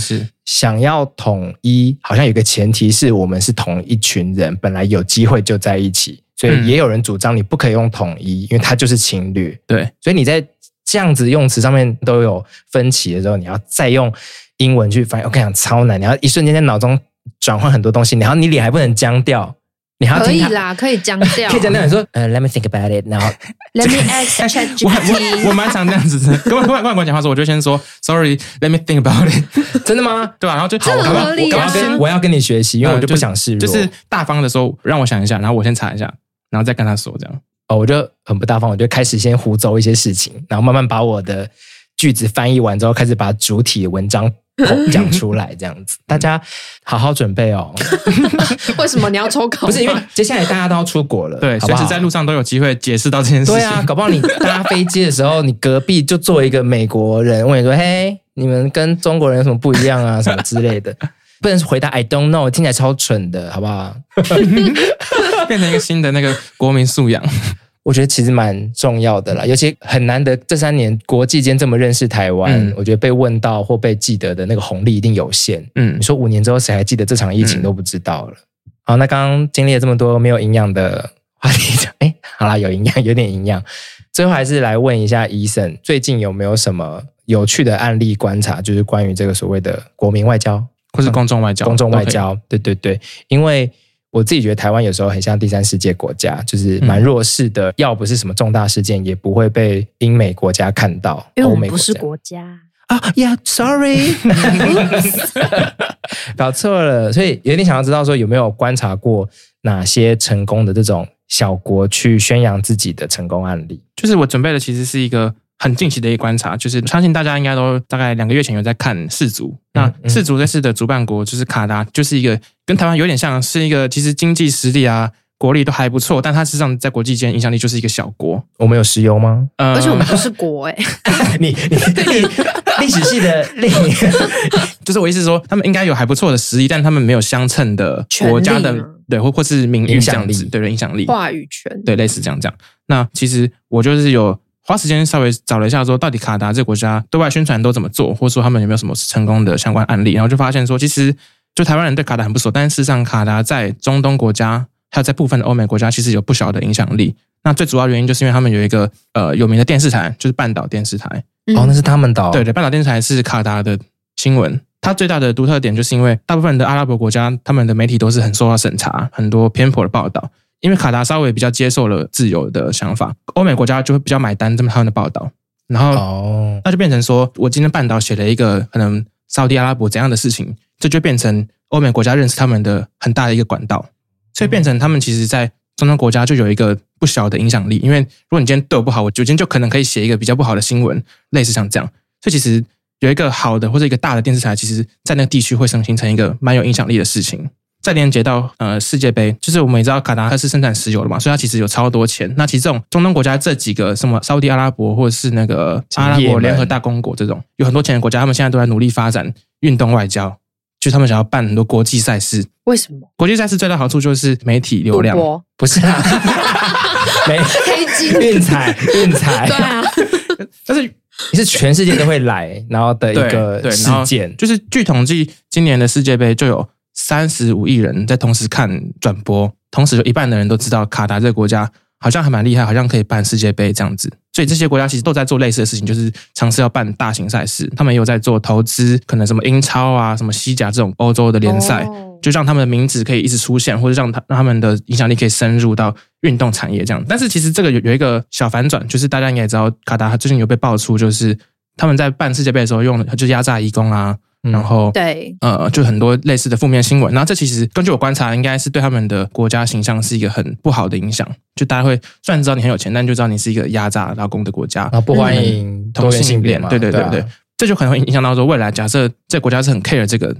想要统一，好像有个前提是我们是同一群人，本来有机会就在一起。所以也有人主张你不可以用统一，因为它就是侵略。对，所以你在这样子用词上面都有分歧的时候，你要再用英文去翻译，我跟你讲超难，你要一瞬间在脑中转换很多东西，然后你脸还不能僵掉。你还可以啦，可以僵掉，可以僵掉。你说，呃，Let me think about it，然后 Let me ask ChatGPT。我我蛮常这样子的，跟外外国人讲话的时候，我就先说 Sorry，Let me think about it。真的吗？对吧？然后就好，我要跟我要跟你学习，因为我就不想示弱，就是大方的说，让我想一下，然后我先查一下。然后再跟他说这样哦，我就很不大方，我就开始先胡诌一些事情，然后慢慢把我的句子翻译完之后，开始把主体文章 讲出来，这样子。大家好好准备哦。为什么你要抽考？不是因为接下来大家都要出国了，对，随时在路上都有机会解释到这件事情。对啊，搞不好你搭飞机的时候，你隔壁就坐一个美国人，问你说：“嘿，你们跟中国人有什么不一样啊？什么之类的。”不能回答 I don't know，听起来超蠢的，好不好？变成一个新的那个国民素养，我觉得其实蛮重要的啦。尤其很难得，这三年国际间这么认识台湾，嗯、我觉得被问到或被记得的那个红利一定有限。嗯，你说五年之后谁还记得这场疫情都不知道了。嗯、好，那刚刚经历了这么多没有营养的话题，哎，好啦，有营养，有点营养。最后还是来问一下 Eason，最近有没有什么有趣的案例观察，就是关于这个所谓的国民外交？或是公众外交，公众外交，对对对，因为我自己觉得台湾有时候很像第三世界国家，就是蛮弱势的，嗯、要不是什么重大事件，也不会被英美国家看到。因为我们不是国家啊，Yeah，Sorry，搞错了。所以有点想要知道说有没有观察过哪些成功的这种小国去宣扬自己的成功案例？就是我准备的其实是一个。很近期的一个观察，就是相信大家应该都大概两个月前有在看世足。嗯、那世足这次的主办国就是卡达，就是一个跟台湾有点像，是一个其实经济实力啊、国力都还不错，但它实际上在国际间影响力就是一个小国。我们有石油吗？呃、而且我们不是国哎、欸，你你历历史系的历，就是我意思是说，他们应该有还不错的实力，但他们没有相称的国家的对或或是名誉这样子，对的影响力、话语权，对类似这样讲。那其实我就是有。花时间稍微找了一下，说到底卡达这个国家对外宣传都怎么做，或者说他们有没有什么成功的相关案例，然后就发现说，其实就台湾人对卡达很不熟，但是事实上卡达在中东国家还有在部分的欧美国家，其实有不小的影响力。那最主要原因就是因为他们有一个呃有名的电视台，就是半岛电视台。哦，那是他们的。对对，半岛电视台是卡达的新闻。它最大的独特点就是因为大部分的阿拉伯国家，他们的媒体都是很受到审查，很多偏颇的报道。因为卡达稍微比较接受了自由的想法，欧美国家就会比较买单这么他们的报道，然后那就变成说，我今天半岛写了一个可能沙地阿拉伯怎样的事情，这就变成欧美国家认识他们的很大的一个管道，所以变成他们其实，在中东国家就有一个不小的影响力。因为如果你今天对我不好，我今天就可能可以写一个比较不好的新闻，类似像这样。所以其实有一个好的或者一个大的电视台，其实在那个地区会生形成一个蛮有影响力的事情。再连接到呃世界杯，就是我们也知道卡达它是生产石油的嘛，所以它其实有超多钱。那其实这种中东国家这几个什么沙地阿拉伯或者是那个阿拉伯联合大公国这种有很多钱的国家，他们现在都在努力发展运动外交，就他们想要办很多国际赛事。为什么？国际赛事最大好处就是媒体流量，不是啊？没 黑金运彩运彩，对啊，但是。是全世界都会来，然后的一个事件，就是据统计，今年的世界杯就有三十五亿人在同时看转播，同时有一半的人都知道卡达这个国家好像还蛮厉害，好像可以办世界杯这样子。所以这些国家其实都在做类似的事情，就是尝试要办大型赛事。他们也有在做投资，可能什么英超啊、什么西甲这种欧洲的联赛。Oh. 就让他们的名字可以一直出现，或者让他让他们的影响力可以深入到运动产业这样。但是其实这个有有一个小反转，就是大家应该也知道，卡达最近有被爆出，就是他们在办世界杯的时候用就压榨移工啊，然后对呃就很多类似的负面新闻。然后这其实根据我观察，应该是对他们的国家形象是一个很不好的影响。就大家会虽然知道你很有钱，但就知道你是一个压榨劳工的国家，然后不欢迎同性恋嘛。对对对对，对啊、这就可能会影响到说未来假设这个国家是很 care 这个。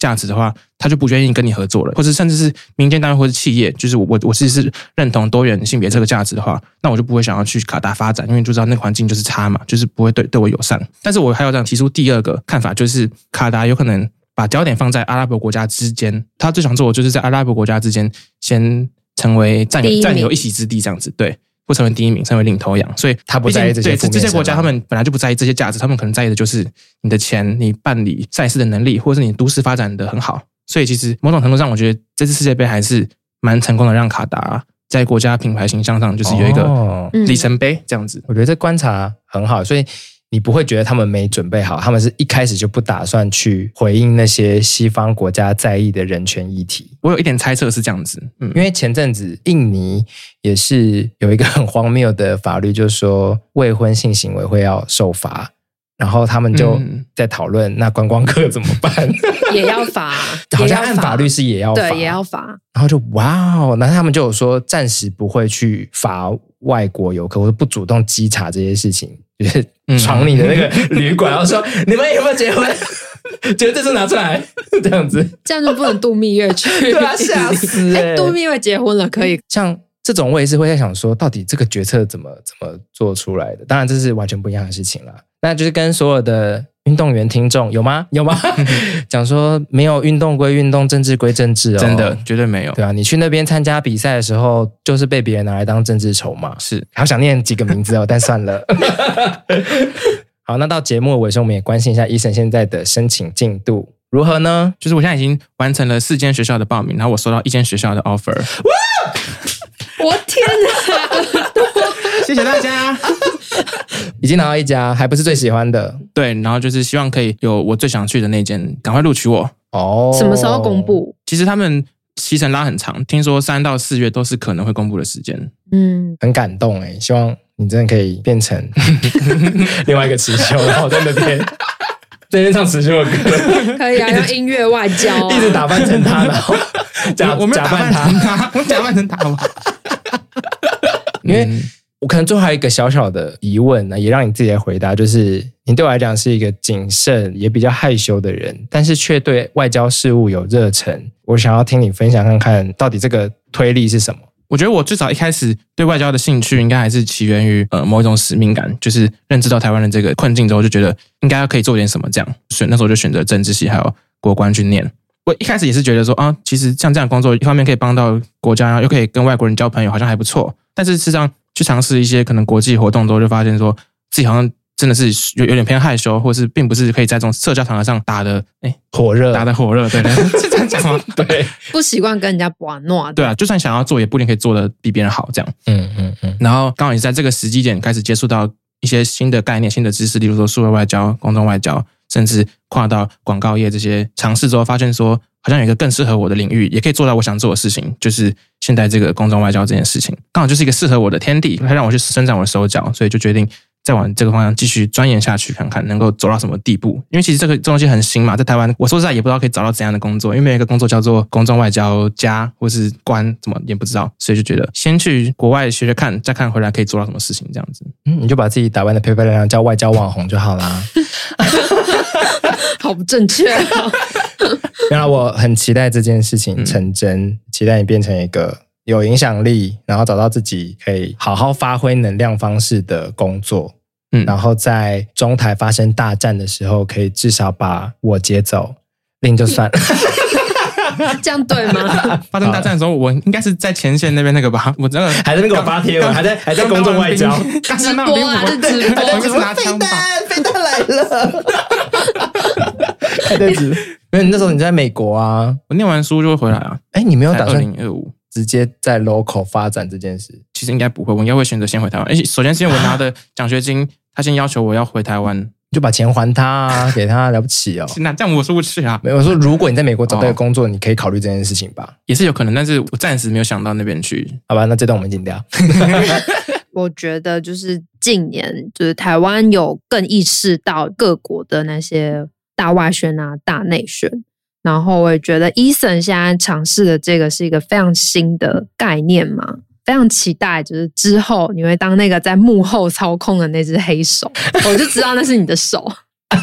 价值的话，他就不愿意跟你合作了，或者甚至是民间单位或者企业，就是我我我其实是认同多元性别这个价值的话，那我就不会想要去卡达发展，因为就知道那个环境就是差嘛，就是不会对对我友善。但是我还要这样提出第二个看法，就是卡达有可能把焦点放在阿拉伯国家之间，他最想做的就是在阿拉伯国家之间先成为占有占有一席之地，这样子对。不成为第一名，成为领头羊，所以他不在意这些。对这些国家，他们本来就不在意这些价值，他们可能在意的就是你的钱、你办理赛事的能力，或者是你都市发展的很好。所以其实某种程度上，我觉得这次世界杯还是蛮成功的，让卡达在国家品牌形象上就是有一个里程碑这样子。我觉得这观察很好，所以。你不会觉得他们没准备好，他们是一开始就不打算去回应那些西方国家在意的人权议题。我有一点猜测是这样子，嗯，因为前阵子印尼也是有一个很荒谬的法律，就是说未婚性行为会要受罚，然后他们就在讨论那观光客怎么办？也要罚，好像按法律是也要罚，对，也要罚。然后就哇哦，那他们就有说暂时不会去罚外国游客，或者不主动稽查这些事情。就 是闯你的那个 旅馆，然后说你们有没有结婚？结婚证书拿出来，这样子，这样就不能度蜜月去？对啊，吓死！哎，度蜜月结婚了可以。像这种，我也是会在想说，到底这个决策怎么怎么做出来的？当然，这是完全不一样的事情了。那就是跟所有的。运动员听众有吗？有吗？讲说没有运动归运动，政治归政治哦，真的绝对没有。对啊，你去那边参加比赛的时候，就是被别人拿来当政治筹码。是，好想念几个名字哦，但算了。好，那到节目的尾声，我们也关心一下 Eason 现在的申请进度如何呢？就是我现在已经完成了四间学校的报名，然后我收到一间学校的 offer。哇！我天哪！谢谢大家。已经拿到一家，还不是最喜欢的。对，然后就是希望可以有我最想去的那间，赶快录取我。哦，什么时候公布？其实他们期程拉很长，听说三到四月都是可能会公布的时间。嗯，很感动哎，希望你真的可以变成 另外一个持修，然后在那边 在那边唱持修的歌。可以啊，用音乐外交，啊，一直打扮成他，然后假我们假扮他，我假扮成他好不好？因为。我可能最后还有一个小小的疑问呢，也让你自己来回答，就是你对我来讲是一个谨慎也比较害羞的人，但是却对外交事务有热忱。我想要听你分享看看到底这个推力是什么？我觉得我最早一开始对外交的兴趣，应该还是起源于呃某一种使命感，就是认知到台湾的这个困境之后，就觉得应该可以做点什么。这样所以那时候就选择政治系还有国关去念。我一开始也是觉得说啊，其实像这样工作，一方面可以帮到国家，又可以跟外国人交朋友，好像还不错。但是事实上，去尝试一些可能国际活动之后，就发现说自己好像真的是有有点偏害羞，或是并不是可以在这种社交场合上打的哎火热，打的火热，对对，是这样讲吗？对，不习惯跟人家玩闹。对啊，就算想要做，也不一定可以做的比别人好，这样。嗯嗯嗯。然后刚好也在这个时机点开始接触到一些新的概念、新的知识，例如说数位外交、公众外交，甚至跨到广告业这些尝试之后，发现说。好像有一个更适合我的领域，也可以做到我想做的事情，就是现在这个公众外交这件事情，刚好就是一个适合我的天地，它让我去伸展我的手脚，所以就决定再往这个方向继续钻研下去，看看能够走到什么地步。因为其实这个东西很新嘛，在台湾，我说实在也不知道可以找到怎样的工作，因为没有一个工作叫做公众外交家或是官，怎么也不知道，所以就觉得先去国外学学看，再看回来可以做到什么事情，这样子。嗯，你就把自己打扮的漂漂亮亮，叫外交网红就好啦。好不正确啊！然后我很期待这件事情成真，嗯、期待你变成一个有影响力，然后找到自己可以好好发挥能量方式的工作。嗯，然后在中台发生大战的时候，可以至少把我接走，另就算了。这样对吗？发生大战的时候，我应该是在前线那边那个吧？我真的还在那个发贴文，还在还在公众外交直播啊，直播，还在拿枪吧？飞弹来了，还在直。因为那时候你在美国啊，我念完书就会回来啊。哎，你没有打算二零二五直接在 local 发展这件事？其实应该不会，我应该会选择先回台湾。而且，首先是因为我拿的奖学金，他先要求我要回台湾。就把钱还他，啊，给他了不起哦。那这样我说不去啊。没有我说，如果你在美国找到一个工作，哦，你可以考虑这件事情吧。也是有可能，但是我暂时没有想到那边去。好吧，那这段我们剪掉。我觉得就是近年，就是台湾有更意识到各国的那些大外宣啊、大内宣，然后我也觉得 Eason 现在尝试的这个是一个非常新的概念嘛。非常期待，就是之后你会当那个在幕后操控的那只黑手，我就知道那是你的手，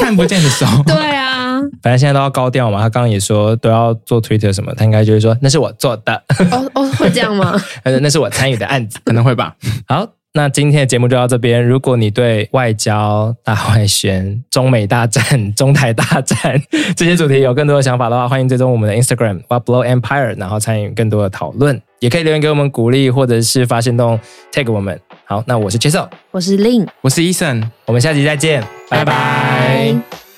看不见的手。对啊，反正现在都要高调嘛。他刚刚也说都要做 Twitter 什么，他应该就会说那是我做的。哦哦，会这样吗？那是我参与的案子，可能会吧。好。那今天的节目就到这边。如果你对外交、大外宣、中美大战、中台大战这些主题有更多的想法的话，欢迎追踪我们的 Instagram What Blow Empire，然后参与更多的讨论。也可以留言给我们鼓励，或者是发行动 tag 我们。好，那我是 Chasel，我是 Lin，我是 Eason，我们下集再见，拜拜。拜拜。